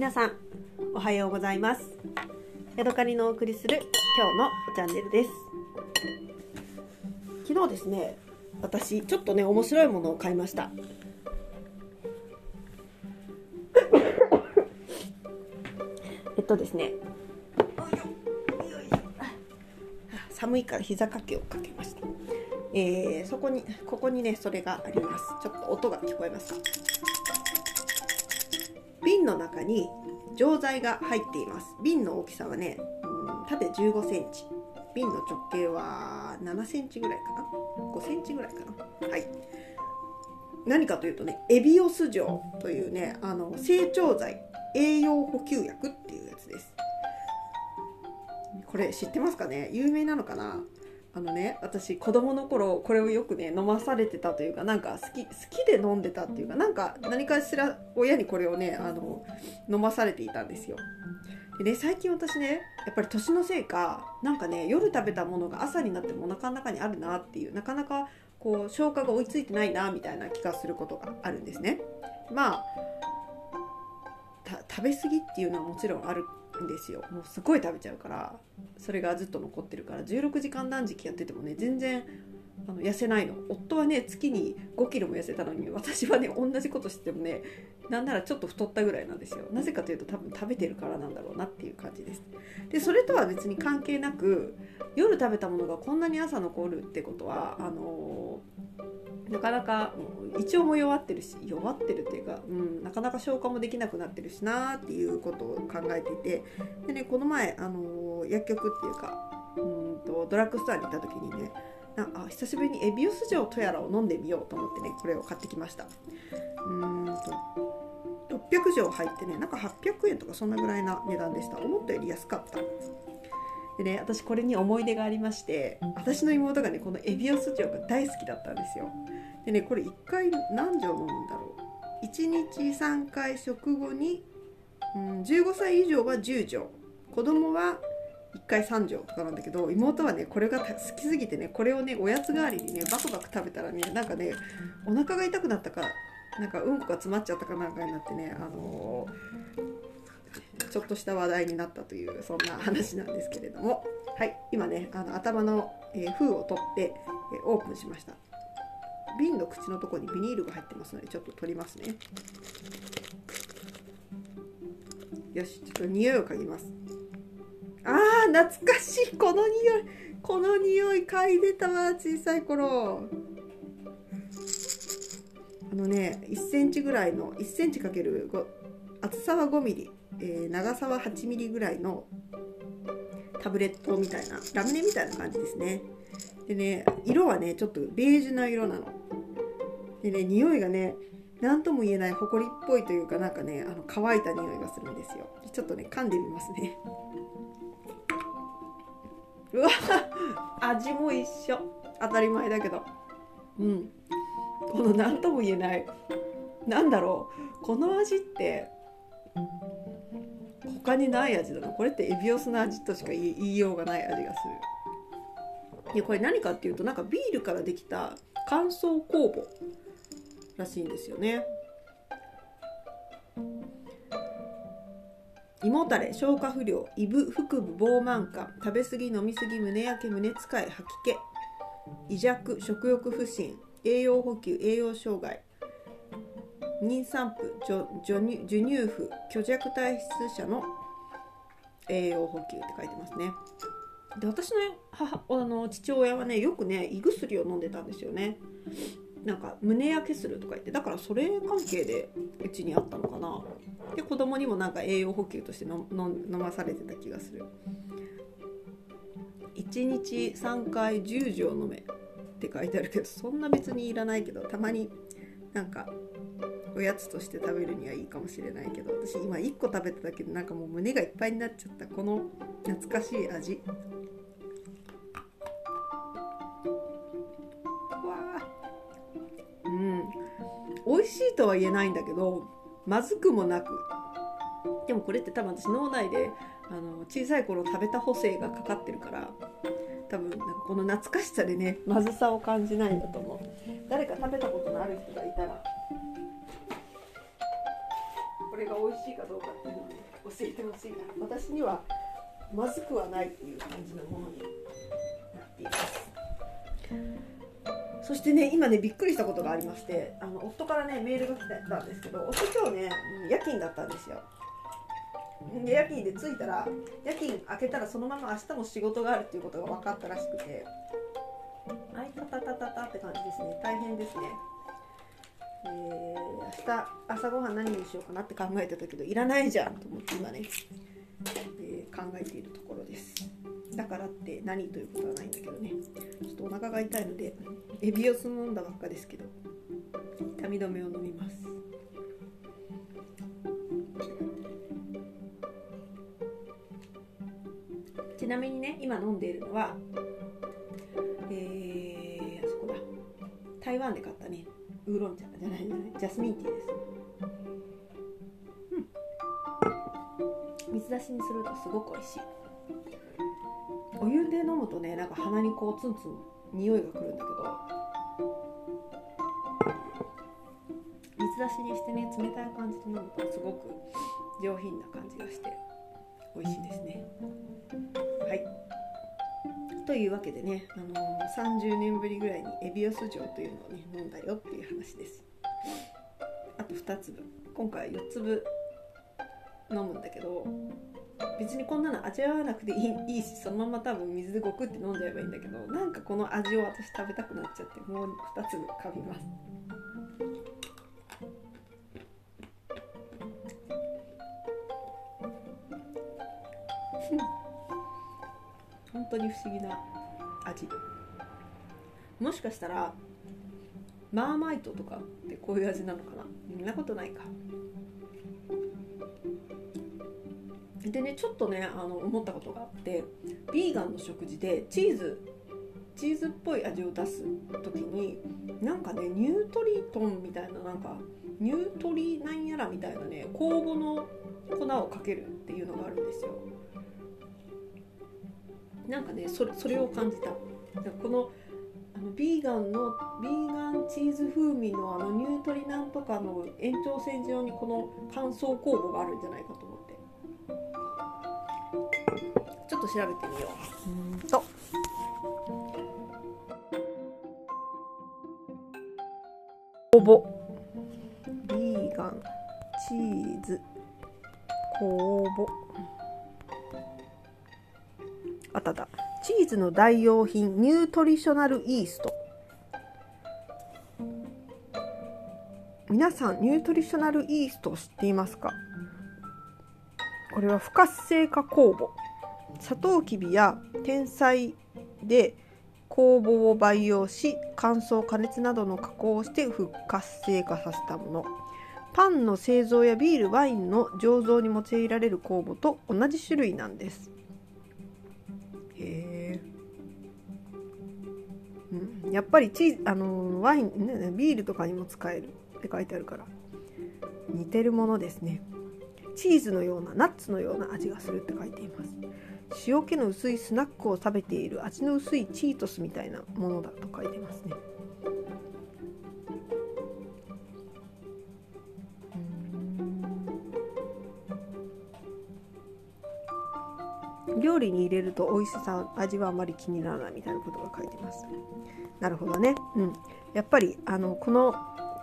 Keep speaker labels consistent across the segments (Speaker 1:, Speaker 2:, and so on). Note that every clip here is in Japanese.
Speaker 1: 皆さんおはようございます。ヤドカリのお送りする今日のチャンネルです。昨日ですね私ちょっとね面白いものを買いました。えっとですね寒いから膝掛けをかけました。えー、そこにここにねそれがあります。ちょっと音が聞こえますか？瓶の中に錠剤が入っています。瓶の大きさはね、うん、縦15センチ。瓶の直径は7センチぐらいかな。5センチぐらいかな。はい。何かというとねエビオス錠というねあの成長剤。栄養補給薬っていうやつです。これ知ってますかね？有名なのかな？あのね私子供の頃これをよくね飲まされてたというかなんか好き好きで飲んでたっていうかなんか何かしら親にこれをねあの飲まされていたんですよ。でね最近私ねやっぱり年のせいかなんかね夜食べたものが朝になってもお腹の中にあるなっていうなかなかこう消化が追いついてないなみたいな気がすることがあるんですね。まあ食べ過ぎっていうのはもちろんあるんですよ。もうすごい食べちゃうからそれがずっと残ってるから16時間断食やっててもね全然あの痩せないの。夫はね月に5キロも痩せたのに私はね同じことしてもねなんならちょっと太ったぐらいなんですよ。なぜかというと多分食べてるからなんだろうなっていう感じです。でそれとは別に関係なく夜食べたものがこんなに朝残るってことはあのなかなか胃腸も弱ってるし弱ってるっていうか、うん、なかなか消化もできなくなってるしなっていうことを考えていてでねこの前、あの薬局っていうかうんとドラッグストアに行った時にねなあ久しぶりにエビオス錠とやらを飲んでみようと思ってねこれを買ってきました。うんと600錠入ってねなんか800円とかそんなぐらいな値段でした。思ったより安かった。でね私これに思い出がありまして私の妹がねこのエビオス錠が大好きだったんですよ。でねこれ1回何錠飲むんだろう？1日3回食後に、うん、15歳以上は10錠子供は1回3錠とかなんだけど妹はねこれが好きすぎてねこれをねおやつ代わりにねバクバク食べたらねなんかねお腹が痛くなったかなんかうんこが詰まっちゃったかなんかになってねあのー、ちょっとした話題になったというそんな話なんですけれども。はい今ねあの頭の、えー、封を取って、えー、オープンしました。瓶の口のとこにビニールが入ってますのでちょっと取りますね。よしちょっと匂いを嗅ぎます。あー懐かしい。この匂いこの匂い嗅いでたわ小さい頃。あのね1センチぐらいの1センチかける厚さは5ミリ、えー、長さは8ミリぐらいのタブレットみたいなラムネみたいな感じですね。でね色はねちょっとベージュな色なの。でね匂いがね何とも言えない埃っぽいというかなんかねあの乾いた匂いがするんですよ。ちょっとね噛んでみますね。うわ味も一緒。当たり前だけど。うん。この何とも言えない。なんだろう。この味って他にない味だな。これってエビオスの味としか言いようがない味がする。でこれ何かっていうとなんかビールからできた乾燥酵母。らしいんですよね。胃もたれ消化不良胃部腹部膨満感食べ過ぎ飲み過ぎ胸焼け胸使い吐き気胃弱食欲不振栄養補給栄養障害妊産婦授授乳婦虚弱体質者の栄養補給って書いてますね。で私の母あの父親はねよくね胃薬を飲んでたんですよね。なんか胸焼けするとか言ってだからそれ関係でうちにあったのかな。で子供にもなんか栄養補給として飲まされてた気がする。1日3回10錠飲めって書いてあるけどそんな別にいらないけどたまになんかおやつとして食べるにはいいかもしれないけど私今1個食べただけでなんかもう胸がいっぱいになっちゃった。この懐かしい味。美味しいとは言えないんだけどまずくもなく。でもこれって多分私脳内であの小さい頃食べた補正がかかってるから多分なんかこの懐かしさでねまずさを感じないんだと思う。誰か食べたことのある人がいたらこれが美味しいかどうかっていうのをね教えてほしいな。私にはまずくはないっていう感じのものになっています。そしてね今ねびっくりしたことがありましてあの夫からねメールが来たんですけど夫今日ね夜勤だったんですよ。で夜勤で着いたら夜勤明けたらそのまま明日も仕事があるっていうことが分かったらしくてあいたたたたたって感じですね。大変ですね。えー、明日朝ごはん何にしようかなって考えてたけどいらないじゃんと思って今ね、えー、考えているところです。だからって何ということはないんだけどね。ちょっとお腹が痛いのでエビオス飲んだばっかですけど痛み止めを飲みます。ちなみにね今飲んでいるのはえー、あそこだ。台湾で買ったね。ウーロン茶じゃないじゃないジャスミンティーです。水出しにするとすごく美味しい。お湯で飲むとねなんか鼻にこうツンツン匂いがくるんだけど。水出しにしてね冷たい感じで飲むとすごく上品な感じがして美味しいですね。はい。というわけでね、あのー、30年ぶりぐらいにエビオス錠というのをね飲んだよっていう話です。あと2粒。今回は4粒飲むんだけど別にこんなの味わわなくていいいいしそのまま多分水でごくって飲んじゃえばいいんだけどなんかこの味を私食べたくなっちゃってもう2粒かみます。本当に不思議な味。もしかしたらマーマイトとかってこういう味なのかな。そんなことないか。でねちょっとねあの思ったことがあってビーガンの食事でチーズチーズっぽい味を出す時になんかねニュートリトンみたいななんかニュートリなんやらみたいなね酵母の粉をかけるっていうのがあるんですよ。なんかねそれそれを感じた。このあのビーガンのビーガンチーズ風味のあのニュートリなんとかの延長線上にこの乾燥酵母があるんじゃないかとってちょっと調べてみよう。うんと。酵母ビーガンチーズ。酵母あっただチーズの代用品ニュートリショナルイースト。皆さんニュートリショナルイーストを知っていますか？これは不活性化酵母サトウキビや天才で酵母を培養し乾燥加熱などの加工をして不活性化させたもの。パンの製造やビールワインの醸造に用いられる酵母と同じ種類なんです。へえ、うん、やっぱりチーあのワイン、ね、ビールとかにも使えるって書いてあるから。似てるものですね。チーズのようなナッツのような味がするって書いています。塩気の薄いスナックを食べている味の薄いチートスみたいなものだと書いてますね。料理に入れると美味しさ味はあまり気にならないみたいなことが書いてます。なるほどね。うん。やっぱりあのこの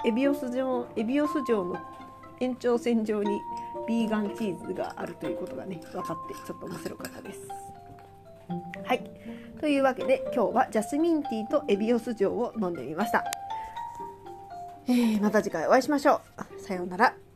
Speaker 1: エビオス状エビオス状の延長線上にビーガンチーズがあるということがね分かってちょっと面白かったです。はい。というわけで今日はジャスミンティーとエビオス錠を飲んでみました、えー、また次回お会いしましょう。さようなら。